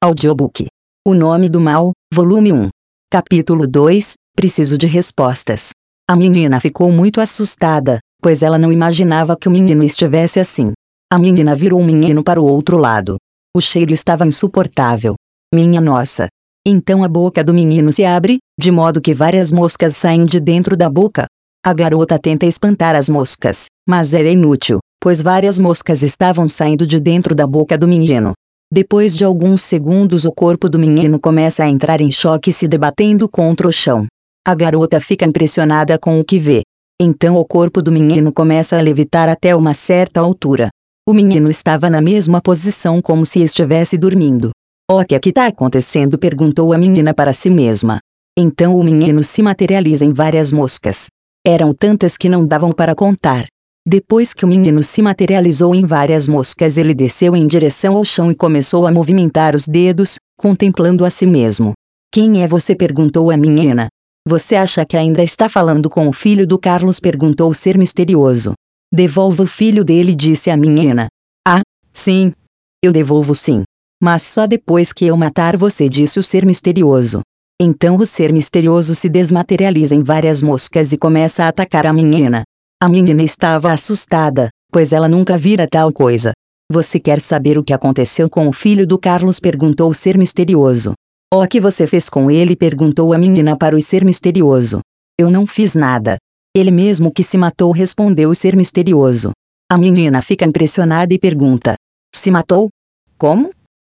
Audiobook. O Nome do Mal, Volume 1. Capítulo 2 Preciso de respostas. A menina ficou muito assustada, pois ela não imaginava que o menino estivesse assim. A menina virou o menino para o outro lado. O cheiro estava insuportável. Minha nossa! Então a boca do menino se abre, de modo que várias moscas saem de dentro da boca. A garota tenta espantar as moscas, mas era inútil, pois várias moscas estavam saindo de dentro da boca do menino. Depois de alguns segundos, o corpo do menino começa a entrar em choque se debatendo contra o chão. A garota fica impressionada com o que vê. Então o corpo do menino começa a levitar até uma certa altura. O menino estava na mesma posição como se estivesse dormindo. O que é que está acontecendo? perguntou a menina para si mesma. Então o menino se materializa em várias moscas. Eram tantas que não davam para contar. Depois que o menino se materializou em várias moscas, ele desceu em direção ao chão e começou a movimentar os dedos, contemplando a si mesmo. Quem é você? perguntou a menina. Você acha que ainda está falando com o filho do Carlos? perguntou o ser misterioso. Devolva o filho dele, disse a menina. Ah, sim. Eu devolvo sim. Mas só depois que eu matar você, disse o ser misterioso. Então o ser misterioso se desmaterializa em várias moscas e começa a atacar a menina. A menina estava assustada, pois ela nunca vira tal coisa. Você quer saber o que aconteceu com o filho do Carlos? perguntou o ser misterioso. O que você fez com ele? perguntou a menina para o ser misterioso. Eu não fiz nada. Ele mesmo que se matou, respondeu o ser misterioso. A menina fica impressionada e pergunta: Se matou? Como?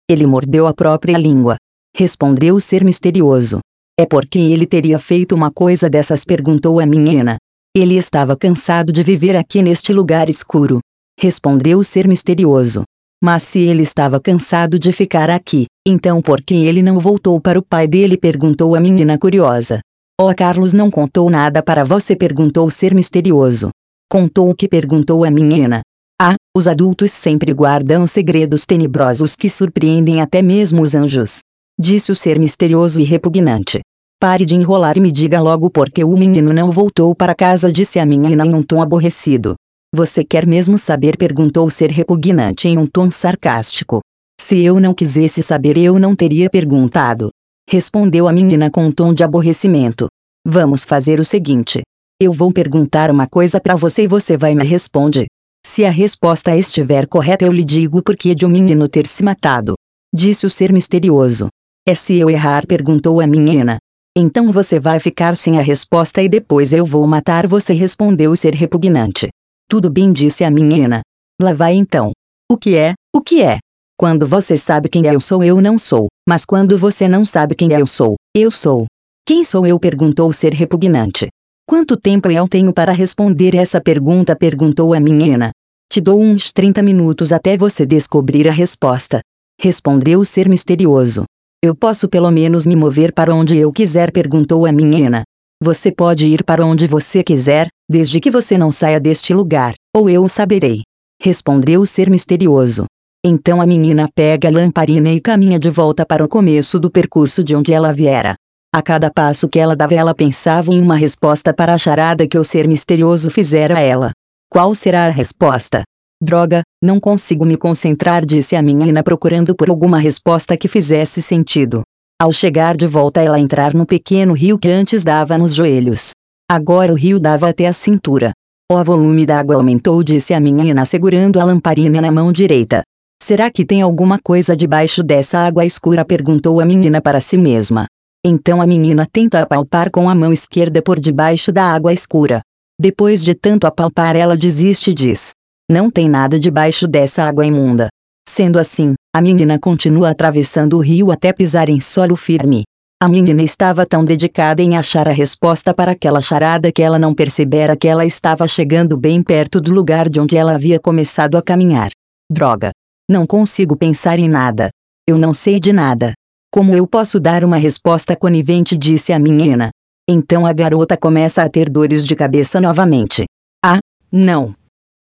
Ele mordeu a própria língua. Respondeu o ser misterioso. É porque ele teria feito uma coisa dessas? perguntou a menina. Ele estava cansado de viver aqui neste lugar escuro. Respondeu o ser misterioso. Mas se ele estava cansado de ficar aqui, então por que ele não voltou para o pai dele? perguntou a menina curiosa. Oh, Carlos não contou nada para você? perguntou o ser misterioso. Contou o que perguntou a menina. Ah, os adultos sempre guardam segredos tenebrosos que surpreendem até mesmo os anjos. Disse o ser misterioso e repugnante. Pare de enrolar e me diga logo por que o menino não voltou para casa, disse a menina em um tom aborrecido. Você quer mesmo saber? perguntou o ser repugnante em um tom sarcástico. Se eu não quisesse saber, eu não teria perguntado. Respondeu a menina com um tom de aborrecimento. Vamos fazer o seguinte. Eu vou perguntar uma coisa para você e você vai me responder. Se a resposta estiver correta, eu lhe digo por que de o um menino ter se matado. Disse o ser misterioso. É se eu errar? perguntou a menina. Então você vai ficar sem a resposta e depois eu vou matar você, respondeu o ser repugnante. Tudo bem, disse a menina. Lá vai então. O que é? O que é? Quando você sabe quem eu sou, eu não sou. Mas quando você não sabe quem eu sou, eu sou. Quem sou eu? perguntou o ser repugnante. Quanto tempo eu tenho para responder essa pergunta? perguntou a menina. Te dou uns 30 minutos até você descobrir a resposta. Respondeu o ser misterioso. Eu posso pelo menos me mover para onde eu quiser, perguntou a menina. Você pode ir para onde você quiser, desde que você não saia deste lugar, ou eu o saberei. Respondeu o ser misterioso. Então a menina pega a lamparina e caminha de volta para o começo do percurso de onde ela viera. A cada passo que ela dava, ela pensava em uma resposta para a charada que o ser misterioso fizera a ela. Qual será a resposta? Droga, não consigo me concentrar, disse a menina procurando por alguma resposta que fizesse sentido. Ao chegar de volta, ela entrar no pequeno rio que antes dava nos joelhos. Agora o rio dava até a cintura. O volume da água aumentou, disse a menina segurando a lamparina na mão direita. Será que tem alguma coisa debaixo dessa água escura? perguntou a menina para si mesma. Então a menina tenta apalpar com a mão esquerda por debaixo da água escura. Depois de tanto apalpar, ela desiste e diz: não tem nada debaixo dessa água imunda. Sendo assim, a menina continua atravessando o rio até pisar em solo firme. A menina estava tão dedicada em achar a resposta para aquela charada que ela não percebera que ela estava chegando bem perto do lugar de onde ela havia começado a caminhar. Droga! Não consigo pensar em nada. Eu não sei de nada. Como eu posso dar uma resposta conivente? disse a menina. Então a garota começa a ter dores de cabeça novamente. Ah, não!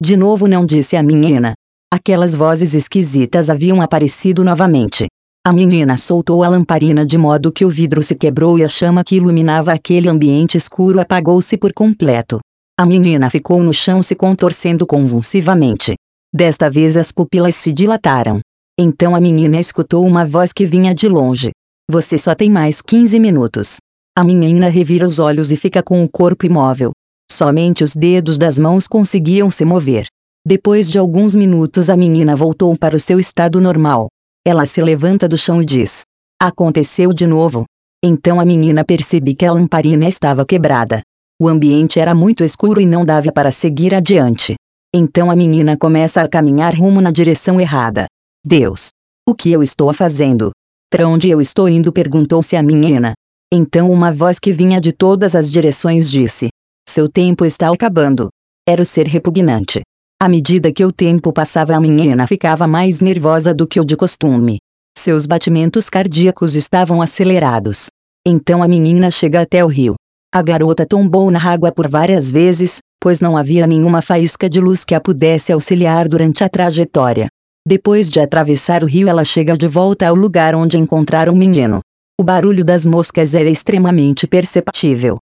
De novo não disse a menina. Aquelas vozes esquisitas haviam aparecido novamente. A menina soltou a lamparina de modo que o vidro se quebrou e a chama que iluminava aquele ambiente escuro apagou-se por completo. A menina ficou no chão se contorcendo convulsivamente. Desta vez as pupilas se dilataram. Então a menina escutou uma voz que vinha de longe. Você só tem mais 15 minutos. A menina revira os olhos e fica com o corpo imóvel. Somente os dedos das mãos conseguiam se mover. Depois de alguns minutos, a menina voltou para o seu estado normal. Ela se levanta do chão e diz: Aconteceu de novo. Então a menina percebe que a lamparina estava quebrada. O ambiente era muito escuro e não dava para seguir adiante. Então a menina começa a caminhar rumo na direção errada. Deus! O que eu estou fazendo? Para onde eu estou indo? perguntou-se a menina. Então uma voz que vinha de todas as direções disse: Seu tempo está acabando. Era o ser repugnante. À medida que o tempo passava, a menina ficava mais nervosa do que o de costume. Seus batimentos cardíacos estavam acelerados. Então a menina chega até o rio. A garota tombou na água por várias vezes, pois não havia nenhuma faísca de luz que a pudesse auxiliar durante a trajetória. Depois de atravessar o rio, ela chega de volta ao lugar onde encontraram o menino. O barulho das moscas era extremamente perceptível.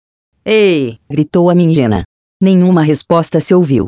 Ei! gritou a menina. Nenhuma resposta se ouviu.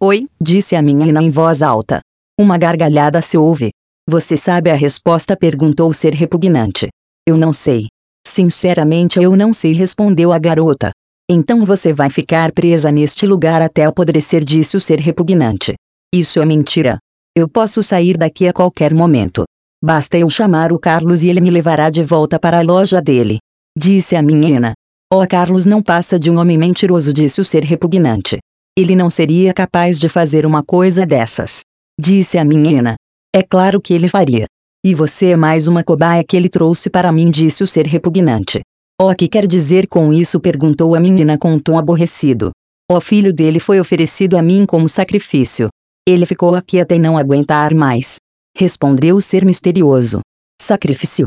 Oi? disse a menina em voz alta. Uma gargalhada se ouve. Você sabe a resposta? perguntou o ser repugnante. Eu não sei. Sinceramente, eu não sei, respondeu a garota. Então você vai ficar presa neste lugar até apodrecer, disse o ser repugnante. Isso é mentira. Eu posso sair daqui a qualquer momento. Basta eu chamar o Carlos e ele me levará de volta para a loja dele. Disse a menina. Oh, Carlos não passa de um homem mentiroso, disse o ser repugnante. Ele não seria capaz de fazer uma coisa dessas. Disse a menina. É claro que ele faria. E você é mais uma cobaia que ele trouxe para mim, disse o ser repugnante. O que quer dizer com isso? perguntou a menina com um tom aborrecido. O filho dele foi oferecido a mim como sacrifício. Ele ficou aqui até não aguentar mais. Respondeu o ser misterioso. Sacrifício?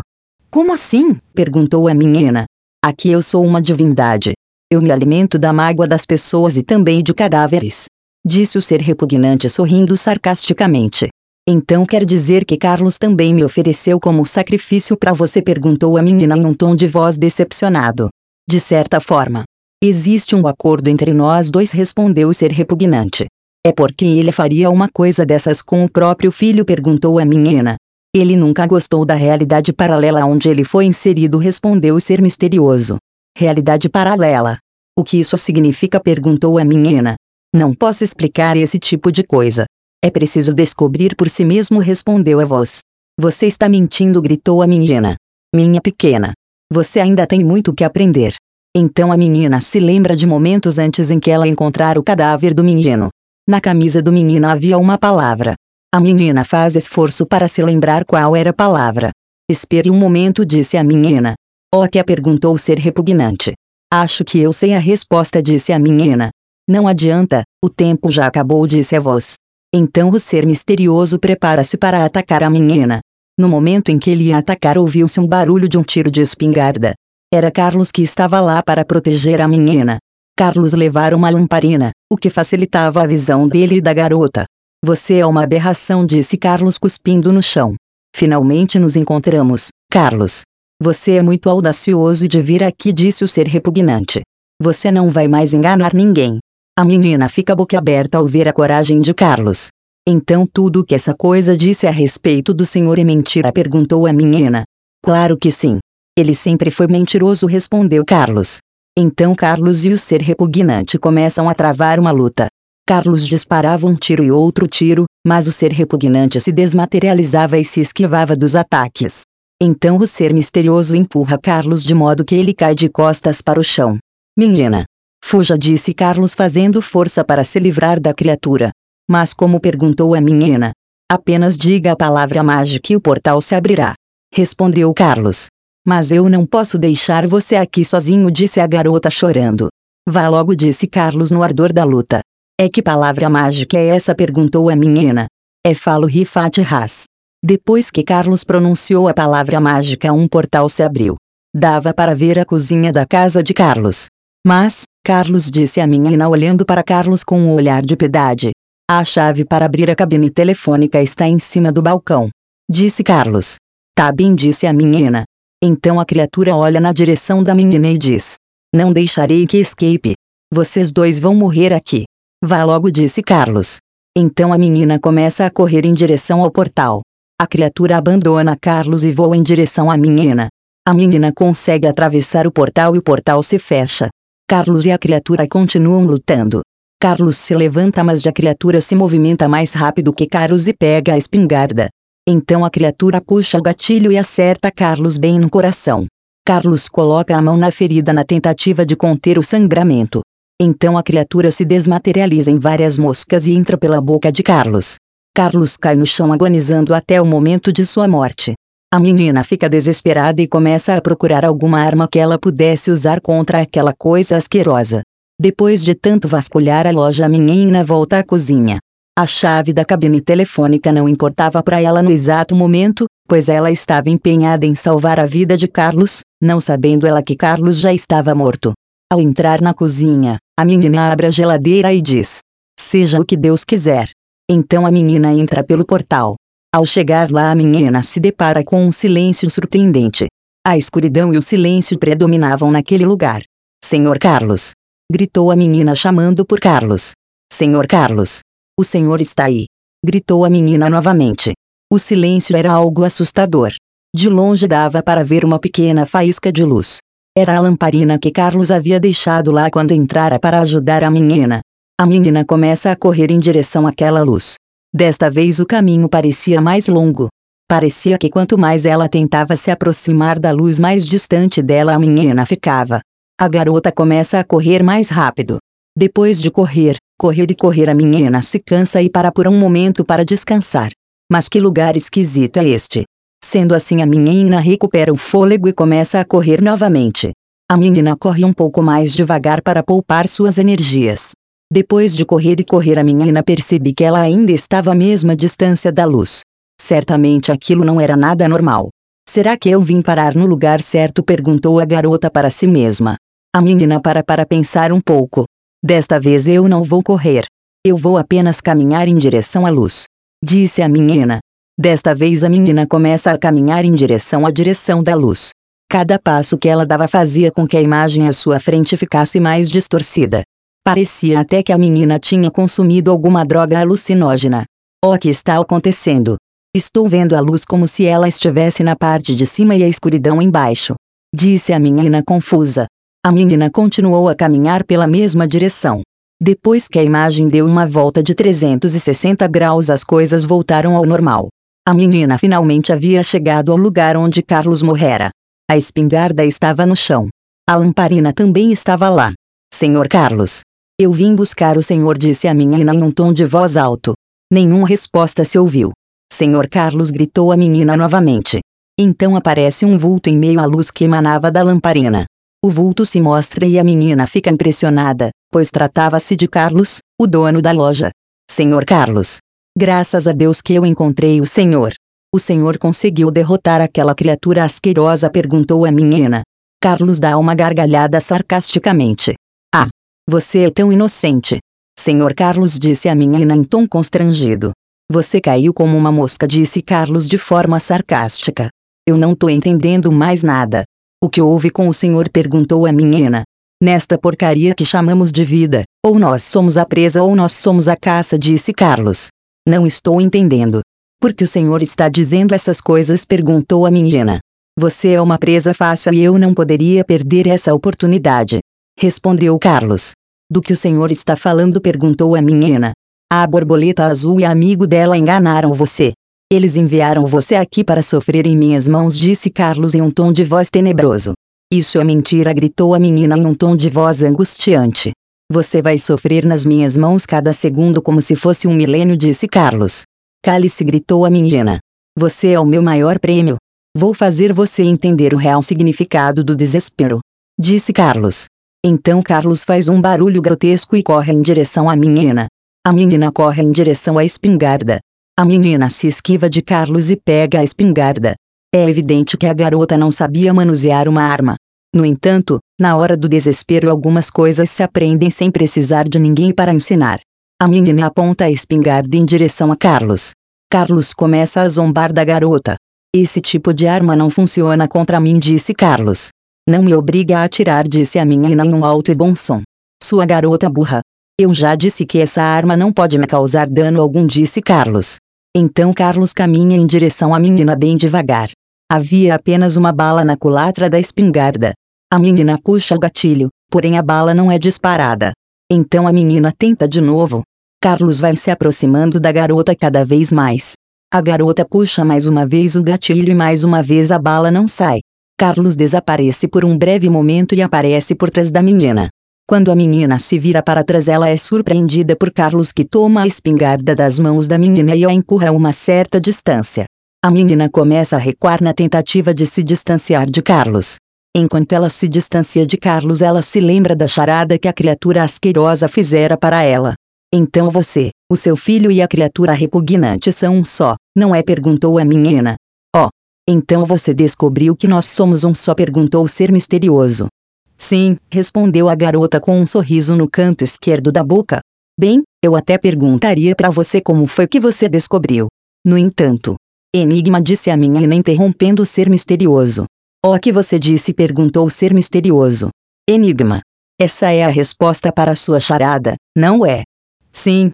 Como assim? perguntou a menina. Aqui eu sou uma divindade. Eu me alimento da mágoa das pessoas e também de cadáveres. Disse o ser repugnante sorrindo sarcasticamente. Então quer dizer que Carlos também me ofereceu como sacrifício para você? perguntou a menina em um tom de voz decepcionado. De certa forma. Existe um acordo entre nós dois, respondeu o ser repugnante. É porque ele faria uma coisa dessas com o próprio filho? perguntou a menina. Ele nunca gostou da realidade paralela onde ele foi inserido, respondeu o ser misterioso. Realidade paralela. O que isso significa? perguntou a menina. Não posso explicar esse tipo de coisa. É preciso descobrir por si mesmo, respondeu a voz. Você está mentindo, gritou a menina. Minha pequena. Você ainda tem muito que aprender. Então a menina se lembra de momentos antes em que ela encontrara o cadáver do menino. Na camisa do menino havia uma palavra. A menina faz esforço para se lembrar qual era a palavra. Espere um momento, disse a menina. O que a perguntou ser repugnante. Acho que eu sei a resposta, disse a menina. Não adianta, o tempo já acabou, disse a voz. Então o ser misterioso prepara-se para atacar a menina. No momento em que ele ia atacar, ouviu-se um barulho de um tiro de espingarda. Era Carlos que estava lá para proteger a menina. Carlos levara uma lamparina, o que facilitava a visão dele e da garota. Você é uma aberração, disse Carlos cuspindo no chão. Finalmente nos encontramos, Carlos. Você é muito audacioso de vir aqui, disse o ser repugnante. Você não vai mais enganar ninguém. A menina fica boquiaberta ao ver a coragem de Carlos. Então tudo o que essa coisa disse a respeito do senhor é mentira? perguntou a menina. Claro que sim. Ele sempre foi mentiroso, respondeu Carlos. Então Carlos e o ser repugnante começam a travar uma luta. Carlos disparava um tiro e outro tiro, mas o ser repugnante se desmaterializava e se esquivava dos ataques. Então o ser misterioso empurra Carlos de modo que ele cai de costas para o chão. Menina, Fuja, disse Carlos fazendo força para se livrar da criatura. Mas como perguntou a menina? Apenas diga a palavra mágica e o portal se abrirá. Respondeu Carlos. Mas eu não posso deixar você aqui sozinho, disse a garota chorando. Vá logo, disse Carlos no ardor da luta. É que palavra mágica é essa? perguntou a menina. É falo Rifat Ras. Depois que Carlos pronunciou a palavra mágica, um portal se abriu. Dava para ver a cozinha da casa de Carlos. Mas, Carlos disse a menina olhando para Carlos com um olhar de piedade. A chave para abrir a cabine telefônica está em cima do balcão. Disse Carlos. Tá bem, disse a menina. Então a criatura olha na direção da menina e diz: Não deixarei que escape. Vocês dois vão morrer aqui. Vá logo, disse Carlos. Então a menina começa a correr em direção ao portal. A criatura abandona Carlos e voa em direção à menina. A menina consegue atravessar o portal e o portal se fecha. Carlos e a criatura continuam lutando. Carlos se levanta, mas a criatura se movimenta mais rápido que Carlos e pega a espingarda. Então a criatura puxa o gatilho e acerta Carlos bem no coração. Carlos coloca a mão na ferida na tentativa de conter o sangramento. Então a criatura se desmaterializa em várias moscas e entra pela boca de Carlos. Carlos cai no chão agonizando até o momento de sua morte. A menina fica desesperada e começa a procurar alguma arma que ela pudesse usar contra aquela coisa asquerosa. Depois de tanto vasculhar a loja, a menina volta à cozinha. A chave da cabine telefônica não importava para ela no exato momento, pois ela estava empenhada em salvar a vida de Carlos, não sabendo ela que Carlos já estava morto. Ao entrar na cozinha, a menina abre a geladeira e diz: Seja o que Deus quiser. Então a menina entra pelo portal. Ao chegar lá, a menina se depara com um silêncio surpreendente. A escuridão e o silêncio predominavam naquele lugar. Senhor Carlos! gritou a menina chamando por Carlos. Senhor Carlos! O senhor está aí! gritou a menina novamente. O silêncio era algo assustador. De longe dava para ver uma pequena faísca de luz. Era a lamparina que Carlos havia deixado lá quando entrara para ajudar a menina. A menina começa a correr em direção àquela luz. Desta vez o caminho parecia mais longo. Parecia que quanto mais ela tentava se aproximar da luz, mais distante dela a menina ficava. A garota começa a correr mais rápido. Depois de correr, correr e correr, a menina se cansa e para por um momento para descansar. Mas que lugar esquisito é este? Sendo assim, a menina recupera o fôlego e começa a correr novamente. A menina corre um pouco mais devagar para poupar suas energias. Depois de correr e correr a menina percebi que ela ainda estava à mesma distância da luz. Certamente aquilo não era nada normal. Será que eu vim parar no lugar certo? perguntou a garota para si mesma. A menina para para pensar um pouco. Desta vez eu não vou correr. Eu vou apenas caminhar em direção à luz. Disse a menina. Desta vez a menina começa a caminhar em direção à direção da luz. Cada passo que ela dava fazia com que a imagem à sua frente ficasse mais distorcida. Parecia até que a menina tinha consumido alguma droga alucinógena. O que está acontecendo? Estou vendo a luz como se ela estivesse na parte de cima e a escuridão embaixo. Disse a menina confusa. A menina continuou a caminhar pela mesma direção. Depois que a imagem deu uma volta de 360 graus, as coisas voltaram ao normal. A menina finalmente havia chegado ao lugar onde Carlos morrera. A espingarda estava no chão. A lamparina também estava lá. Senhor Carlos, eu vim buscar o senhor, disse a menina em um tom de voz alto. Nenhuma resposta se ouviu. Senhor Carlos gritou a menina novamente. Então aparece um vulto em meio à luz que emanava da lamparina. O vulto se mostra e a menina fica impressionada, pois tratava-se de Carlos, o dono da loja. Senhor Carlos. Graças a Deus que eu encontrei o senhor. O senhor conseguiu derrotar aquela criatura asquerosa? perguntou a menina. Carlos dá uma gargalhada sarcasticamente. Ah, você é tão inocente. Senhor Carlos disse a menina em tom constrangido. Você caiu como uma mosca, disse Carlos de forma sarcástica. Eu não tô entendendo mais nada. O que houve com o senhor? perguntou a menina. Nesta porcaria que chamamos de vida, ou nós somos a presa ou nós somos a caça, disse Carlos. Não estou entendendo. Por que o senhor está dizendo essas coisas? perguntou a menina. Você é uma presa fácil e eu não poderia perder essa oportunidade. Respondeu Carlos. Do que o senhor está falando? perguntou a menina. A borboleta azul e amigo dela enganaram você. Eles enviaram você aqui para sofrer em minhas mãos, disse Carlos em um tom de voz tenebroso. Isso é mentira, gritou a menina em um tom de voz angustiante. Você vai sofrer nas minhas mãos cada segundo como se fosse um milênio, disse Carlos. Cale-se, gritou a menina. Você é o meu maior prêmio. Vou fazer você entender o real significado do desespero. Disse Carlos. Então Carlos faz um barulho grotesco e corre em direção à menina. A menina corre em direção à espingarda. A menina se esquiva de Carlos e pega a espingarda. É evidente que a garota não sabia manusear uma arma. No entanto, na hora do desespero algumas coisas se aprendem sem precisar de ninguém para ensinar. A menina aponta a espingarda em direção a Carlos. Carlos começa a zombar da garota. Esse tipo de arma não funciona contra mim, disse Carlos. Não me obriga a atirar, disse a menina em um alto e bom som. Sua garota burra. Eu já disse que essa arma não pode me causar dano algum, disse Carlos. Então Carlos caminha em direção à menina bem devagar. Havia apenas uma bala na culatra da espingarda. A menina puxa o gatilho, porém a bala não é disparada. Então a menina tenta de novo. Carlos vai se aproximando da garota cada vez mais. A garota puxa mais uma vez o gatilho e mais uma vez a bala não sai. Carlos desaparece por um breve momento e aparece por trás da menina. Quando a menina se vira para trás, ela é surpreendida por Carlos que toma a espingarda das mãos da menina e a empurra a uma certa distância. A menina começa a recuar na tentativa de se distanciar de Carlos. Enquanto ela se distancia de Carlos, ela se lembra da charada que a criatura asquerosa fizera para ela. Então você, o seu filho e a criatura repugnante são um só, não é? perguntou a menina. Oh. Então você descobriu que nós somos um só? perguntou o ser misterioso. Sim, respondeu a garota com um sorriso no canto esquerdo da boca. Bem, eu até perguntaria para você como foi que você descobriu. No entanto, Enigma disse a menina interrompendo o ser misterioso. O que você disse? perguntou o ser misterioso. Enigma. Essa é a resposta para sua charada, não é? Sim.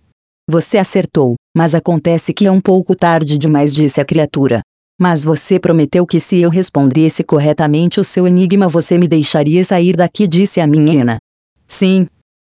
Você acertou, mas acontece que é um pouco tarde demais, disse a criatura. Mas você prometeu que se eu respondesse corretamente o seu enigma você me deixaria sair daqui, disse a menina. Sim.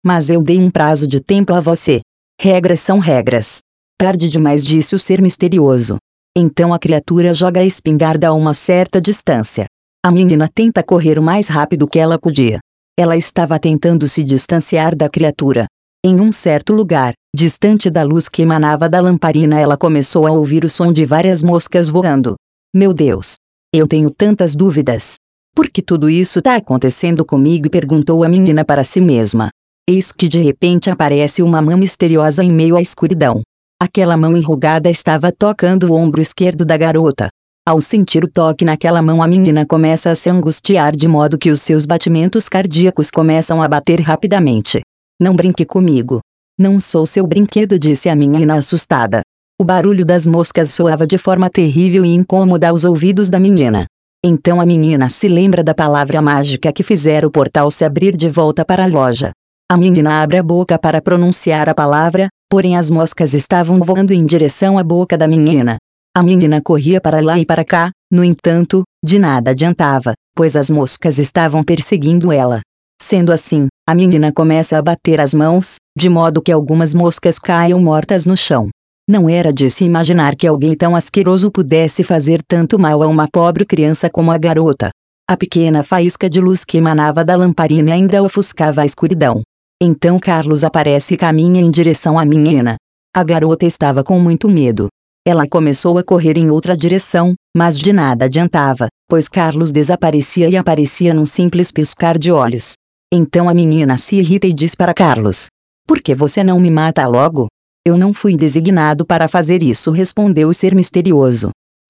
Mas eu dei um prazo de tempo a você. Regras são regras. Tarde demais, disse o ser misterioso. Então a criatura joga a espingarda a uma certa distância. A menina tenta correr o mais rápido que ela podia. Ela estava tentando se distanciar da criatura. Em um certo lugar, distante da luz que emanava da lamparina, ela começou a ouvir o som de várias moscas voando. Meu Deus! Eu tenho tantas dúvidas. Por que tudo isso está acontecendo comigo? perguntou a menina para si mesma. Eis que de repente aparece uma mão misteriosa em meio à escuridão. Aquela mão enrugada estava tocando o ombro esquerdo da garota. Ao sentir o toque naquela mão, a menina começa a se angustiar de modo que os seus batimentos cardíacos começam a bater rapidamente. Não brinque comigo. Não sou seu brinquedo, disse a menina assustada. O barulho das moscas soava de forma terrível e incômoda aos ouvidos da menina. Então a menina se lembra da palavra mágica que fizera o portal se abrir de volta para a loja. A menina abre a boca para pronunciar a palavra, porém as moscas estavam voando em direção à boca da menina. A menina corria para lá e para cá, no entanto, de nada adiantava, pois as moscas estavam perseguindo ela. Sendo assim, a menina começa a bater as mãos, de modo que algumas moscas caiam mortas no chão. Não era de se imaginar que alguém tão asqueroso pudesse fazer tanto mal a uma pobre criança como a garota. A pequena faísca de luz que emanava da lamparina ainda ofuscava a escuridão. Então Carlos aparece e caminha em direção à menina. A garota estava com muito medo. Ela começou a correr em outra direção, mas de nada adiantava, pois Carlos desaparecia e aparecia num simples piscar de olhos. Então a menina se irrita e diz para Carlos: Por que você não me mata logo? Eu não fui designado para fazer isso, respondeu o ser misterioso.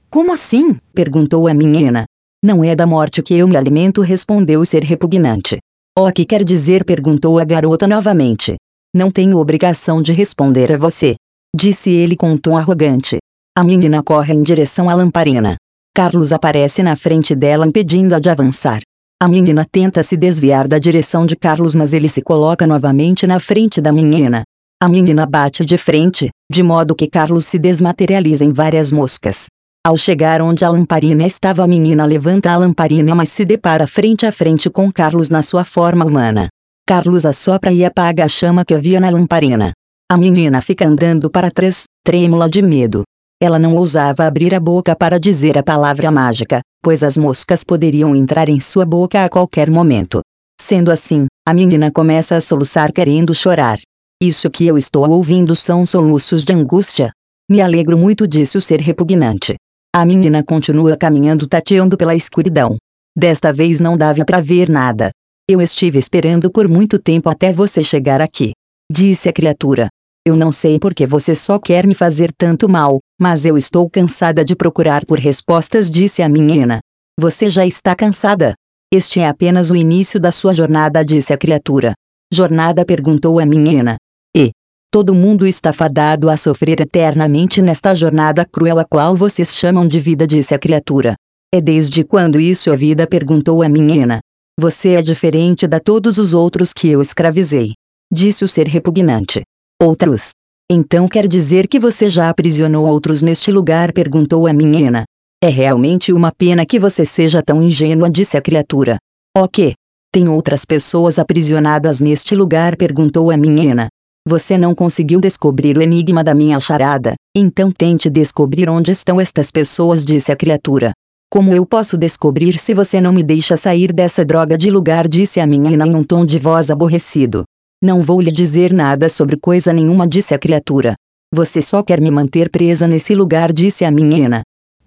Como assim? perguntou a menina. Não é da morte que eu me alimento, respondeu o ser repugnante. O que quer dizer? perguntou a garota novamente. Não tenho obrigação de responder a você. Disse ele com um tom arrogante. A menina corre em direção à lamparina. Carlos aparece na frente dela impedindo-a de avançar. A menina tenta se desviar da direção de Carlos, mas ele se coloca novamente na frente da menina. A menina bate de frente, de modo que Carlos se desmaterializa em várias moscas. Ao chegar onde a lamparina estava, a menina levanta a lamparina, mas se depara frente a frente com Carlos na sua forma humana. Carlos assopra e apaga a chama que havia na lamparina. A menina fica andando para trás, trêmula de medo. Ela não ousava abrir a boca para dizer a palavra mágica, pois as moscas poderiam entrar em sua boca a qualquer momento. Sendo assim, a menina começa a soluçar querendo chorar. Isso que eu estou ouvindo são soluços de angústia. Me alegro muito disso ser repugnante. A menina continua caminhando tateando pela escuridão. Desta vez não dava para ver nada. Eu estive esperando por muito tempo até você chegar aqui. Disse a criatura. Eu não sei por que você só quer me fazer tanto mal, mas eu estou cansada de procurar por respostas, disse a menina. Você já está cansada? Este é apenas o início da sua jornada, disse a criatura. Jornada perguntou a menina. E todo mundo está fadado a sofrer eternamente nesta jornada cruel a qual vocês chamam de vida, disse a criatura. É desde quando isso é vida? perguntou a menina. Você é diferente da todos os outros que eu escravizei. Disse o ser repugnante. Outros. Então quer dizer que você já aprisionou outros neste lugar? perguntou a menina. É realmente uma pena que você seja tão ingênua, disse a criatura. O que? Tem outras pessoas aprisionadas neste lugar? perguntou a menina. Você não conseguiu descobrir o enigma da minha charada, então tente descobrir onde estão estas pessoas, disse a criatura. Como eu posso descobrir se você não me deixa sair dessa droga de lugar? disse a menina em um tom de voz aborrecido. Não vou lhe dizer nada sobre coisa nenhuma, disse a criatura. Você só quer me manter presa nesse lugar, disse a menina.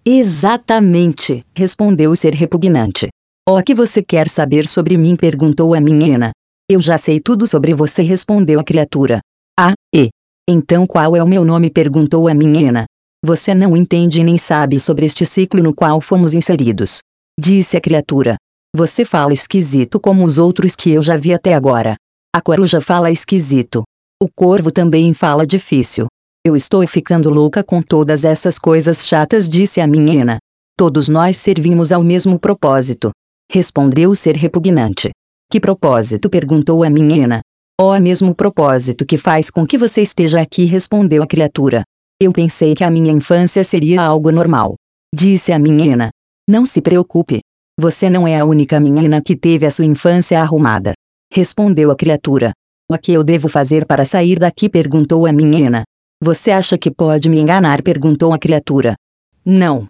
Exatamente, respondeu o ser repugnante. O que você quer saber sobre mim? perguntou a menina. Eu já sei tudo sobre você, respondeu a criatura. Ah, e. Então qual é o meu nome? perguntou a menina. Você não entende nem sabe sobre este ciclo no qual fomos inseridos. Disse a criatura. Você fala esquisito como os outros que eu já vi até agora. A coruja fala esquisito. O corvo também fala difícil. Eu estou ficando louca com todas essas coisas chatas, disse a menina. Todos nós servimos ao mesmo propósito. Respondeu o ser repugnante. Que propósito? perguntou a menina. Oh, mesmo propósito que faz com que você esteja aqui, respondeu a criatura. Eu pensei que a minha infância seria algo normal. Disse a menina. Não se preocupe. Você não é a única menina que teve a sua infância arrumada. Respondeu a criatura. O que eu devo fazer para sair daqui? perguntou a menina. Você acha que pode me enganar? perguntou a criatura. Não.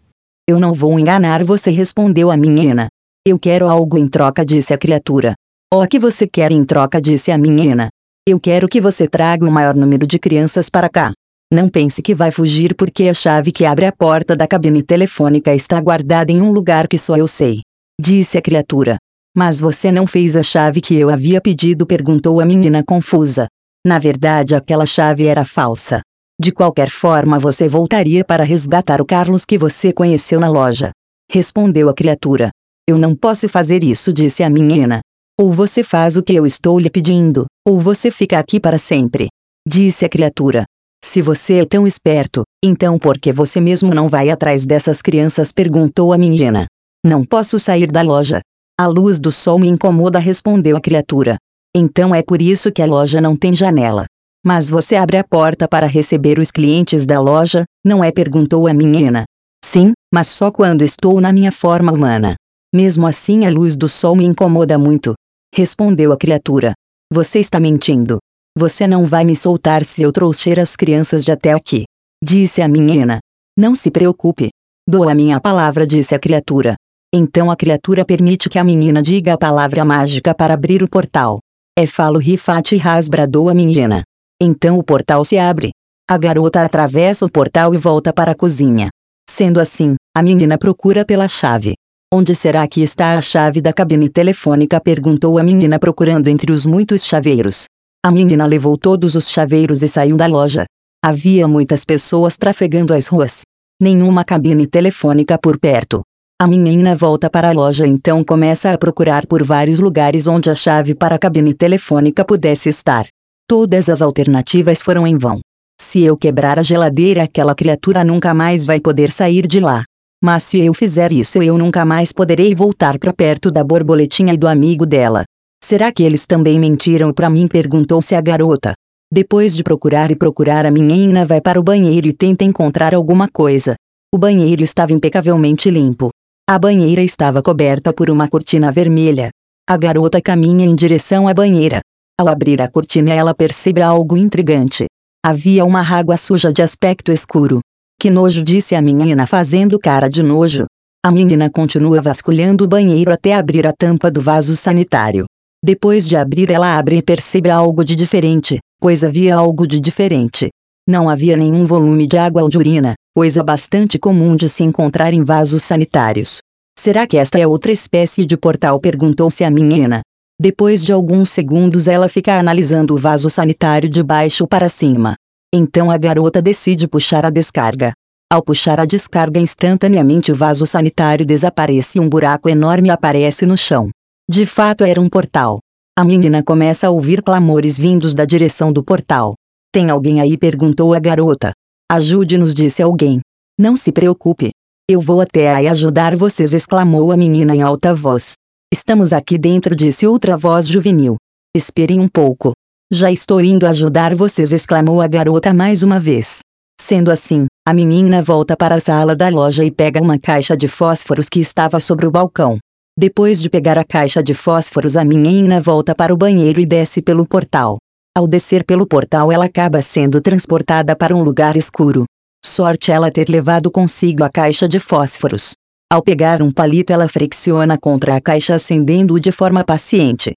Eu não vou enganar você, respondeu a menina. Eu quero algo em troca, disse a criatura. O que você quer em troca? disse a menina. Eu quero que você traga o maior número de crianças para cá. Não pense que vai fugir porque a chave que abre a porta da cabine telefônica está guardada em um lugar que só eu sei. Disse a criatura. Mas você não fez a chave que eu havia pedido? perguntou a menina confusa. Na verdade, aquela chave era falsa. De qualquer forma, você voltaria para resgatar o Carlos que você conheceu na loja. Respondeu a criatura. Eu não posso fazer isso, disse a menina. Ou você faz o que eu estou lhe pedindo, ou você fica aqui para sempre. Disse a criatura. Se você é tão esperto, então por que você mesmo não vai atrás dessas crianças? perguntou a menina. Não posso sair da loja. A luz do sol me incomoda, respondeu a criatura. Então é por isso que a loja não tem janela. Mas você abre a porta para receber os clientes da loja, não é? perguntou a menina. Sim, mas só quando estou na minha forma humana. Mesmo assim, a luz do sol me incomoda muito. Respondeu a criatura. Você está mentindo. Você não vai me soltar se eu trouxer as crianças de até aqui. Disse a menina. Não se preocupe. Dou a minha palavra, disse a criatura. Então a criatura permite que a menina diga a palavra mágica para abrir o portal. É falo rifate rasbradou a menina. Então o portal se abre. A garota atravessa o portal e volta para a cozinha. Sendo assim, a menina procura pela chave. Onde será que está a chave da cabine telefônica? perguntou a menina procurando entre os muitos chaveiros. A menina levou todos os chaveiros e saiu da loja. Havia muitas pessoas trafegando as ruas. Nenhuma cabine telefônica por perto. A menina volta para a loja então começa a procurar por vários lugares onde a chave para a cabine telefônica pudesse estar. Todas as alternativas foram em vão. Se eu quebrar a geladeira, aquela criatura nunca mais vai poder sair de lá. Mas se eu fizer isso, eu nunca mais poderei voltar para perto da borboletinha e do amigo dela. Será que eles também mentiram para mim? perguntou-se a garota. Depois de procurar e procurar, a menina vai para o banheiro e tenta encontrar alguma coisa. O banheiro estava impecavelmente limpo. A banheira estava coberta por uma cortina vermelha. A garota caminha em direção à banheira. Ao abrir a cortina, ela percebe algo intrigante. Havia uma água suja de aspecto escuro. Que nojo, disse a menina fazendo cara de nojo. A menina continua vasculhando o banheiro até abrir a tampa do vaso sanitário. Depois de abrir, ela abre e percebe algo de diferente, pois havia algo de diferente. Não havia nenhum volume de água ou de urina, coisa bastante comum de se encontrar em vasos sanitários. Será que esta é outra espécie de portal? perguntou-se a menina. Depois de alguns segundos, ela fica analisando o vaso sanitário de baixo para cima. Então a garota decide puxar a descarga. Ao puxar a descarga instantaneamente o vaso sanitário desaparece e um buraco enorme aparece no chão. De fato era um portal. A menina começa a ouvir clamores vindos da direção do portal. Tem alguém aí? perguntou a garota. Ajude-nos, disse alguém. Não se preocupe. Eu vou até aí ajudar vocês, exclamou a menina em alta voz. Estamos aqui dentro, disse outra voz juvenil. Esperem um pouco. Já estou indo ajudar vocês, exclamou a garota mais uma vez. Sendo assim, a menina volta para a sala da loja e pega uma caixa de fósforos que estava sobre o balcão. Depois de pegar a caixa de fósforos, a menina volta para o banheiro e desce pelo portal. Ao descer pelo portal, ela acaba sendo transportada para um lugar escuro. Sorte ela ter levado consigo a caixa de fósforos. Ao pegar um palito, ela fricciona contra a caixa, acendendo-o de forma paciente.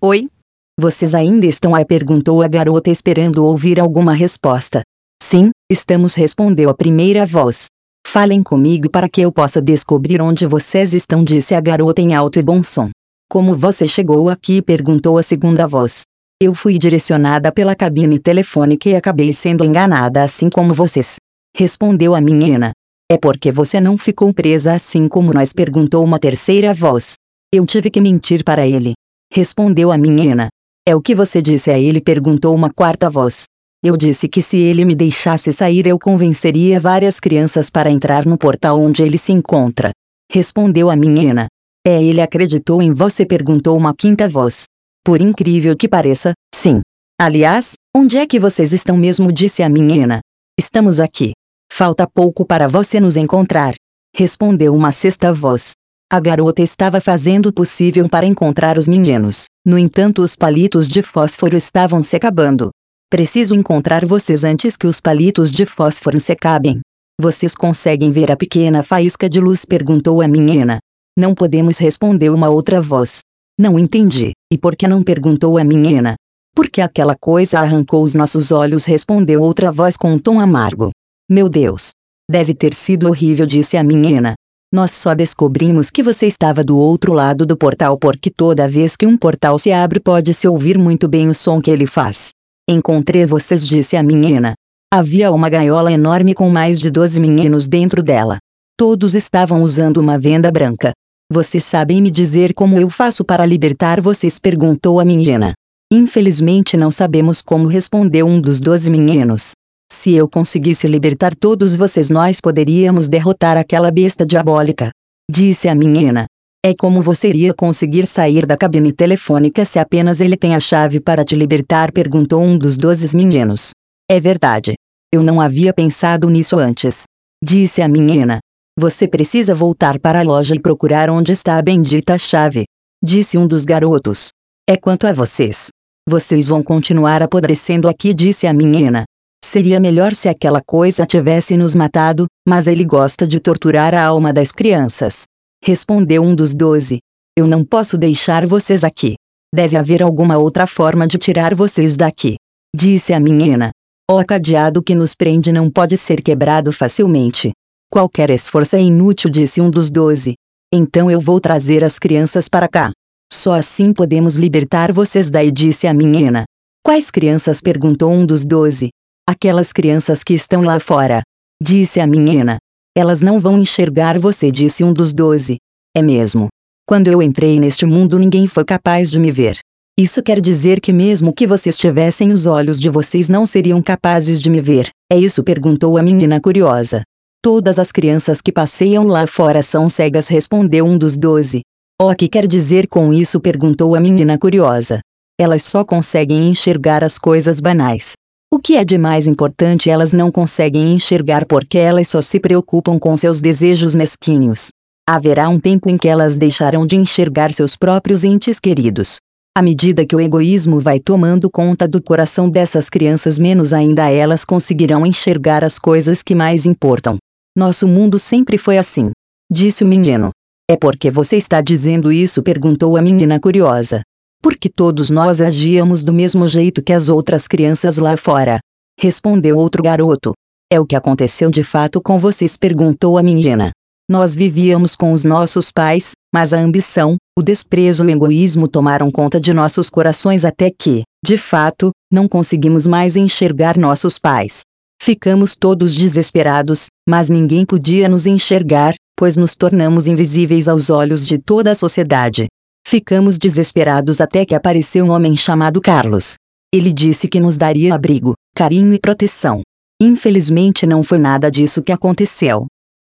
Oi? Vocês ainda estão aí? perguntou a garota, esperando ouvir alguma resposta. Sim, estamos, respondeu a primeira voz. Falem comigo para que eu possa descobrir onde vocês estão, disse a garota em alto e bom som. Como você chegou aqui? perguntou a segunda voz. Eu fui direcionada pela cabine telefônica e acabei sendo enganada assim como vocês. Respondeu a menina. É porque você não ficou presa assim como nós? perguntou uma terceira voz. Eu tive que mentir para ele. Respondeu a menina. É o que você disse a ele? perguntou uma quarta voz. Eu disse que se ele me deixasse sair eu convenceria várias crianças para entrar no portal onde ele se encontra. Respondeu a menina. É ele acreditou em você? perguntou uma quinta voz. Por incrível que pareça, sim. Aliás, onde é que vocês estão mesmo? disse a menina. Estamos aqui. Falta pouco para você nos encontrar. Respondeu uma sexta voz. A garota estava fazendo o possível para encontrar os meninos. No entanto, os palitos de fósforo estavam se acabando. Preciso encontrar vocês antes que os palitos de fósforo se acabem. Vocês conseguem ver a pequena faísca de luz? perguntou a menina. Não podemos, respondeu uma outra voz. Não entendi. E por que não perguntou a menina? Porque aquela coisa arrancou os nossos olhos, respondeu outra voz com um tom amargo. Meu Deus! Deve ter sido horrível, disse a menina. Nós só descobrimos que você estava do outro lado do portal porque toda vez que um portal se abre pode-se ouvir muito bem o som que ele faz. Encontrei vocês, disse a menina. Havia uma gaiola enorme com mais de doze meninos dentro dela. Todos estavam usando uma venda branca. Vocês sabem me dizer como eu faço para libertar vocês? perguntou a menina. Infelizmente não sabemos como respondeu um dos doze meninos. Se eu conseguisse libertar todos vocês, nós poderíamos derrotar aquela besta diabólica. Disse a menina. É como você iria conseguir sair da cabine telefônica se apenas ele tem a chave para te libertar? perguntou um dos doze meninos. É verdade. Eu não havia pensado nisso antes. Disse a menina. Você precisa voltar para a loja e procurar onde está a bendita chave. Disse um dos garotos. É quanto a vocês. Vocês vão continuar apodrecendo aqui, disse a menina. Seria melhor se aquela coisa tivesse nos matado, mas ele gosta de torturar a alma das crianças. Respondeu um dos doze. Eu não posso deixar vocês aqui. Deve haver alguma outra forma de tirar vocês daqui. Disse a menina. O cadeado que nos prende não pode ser quebrado facilmente. Qualquer esforço é inútil, disse um dos doze. Então eu vou trazer as crianças para cá. Só assim podemos libertar vocês daí, disse a menina. Quais crianças? perguntou um dos doze. Aquelas crianças que estão lá fora. Disse a menina. Elas não vão enxergar você, disse um dos doze. É mesmo. Quando eu entrei neste mundo, ninguém foi capaz de me ver. Isso quer dizer que, mesmo que vocês tivessem os olhos de vocês, não seriam capazes de me ver. É isso? perguntou a menina curiosa. Todas as crianças que passeiam lá fora são cegas, respondeu um dos doze. O que quer dizer com isso? perguntou a menina curiosa. Elas só conseguem enxergar as coisas banais. O que é de mais importante elas não conseguem enxergar porque elas só se preocupam com seus desejos mesquinhos. Haverá um tempo em que elas deixarão de enxergar seus próprios entes queridos. À medida que o egoísmo vai tomando conta do coração dessas crianças, menos ainda elas conseguirão enxergar as coisas que mais importam. Nosso mundo sempre foi assim. Disse o menino. É porque você está dizendo isso? perguntou a menina curiosa. Porque todos nós agíamos do mesmo jeito que as outras crianças lá fora. Respondeu outro garoto. É o que aconteceu de fato com vocês? perguntou a menina. Nós vivíamos com os nossos pais, mas a ambição, o desprezo e o egoísmo tomaram conta de nossos corações até que, de fato, não conseguimos mais enxergar nossos pais. Ficamos todos desesperados, mas ninguém podia nos enxergar, pois nos tornamos invisíveis aos olhos de toda a sociedade. Ficamos desesperados até que apareceu um homem chamado Carlos. Ele disse que nos daria abrigo, carinho e proteção. Infelizmente não foi nada disso que aconteceu.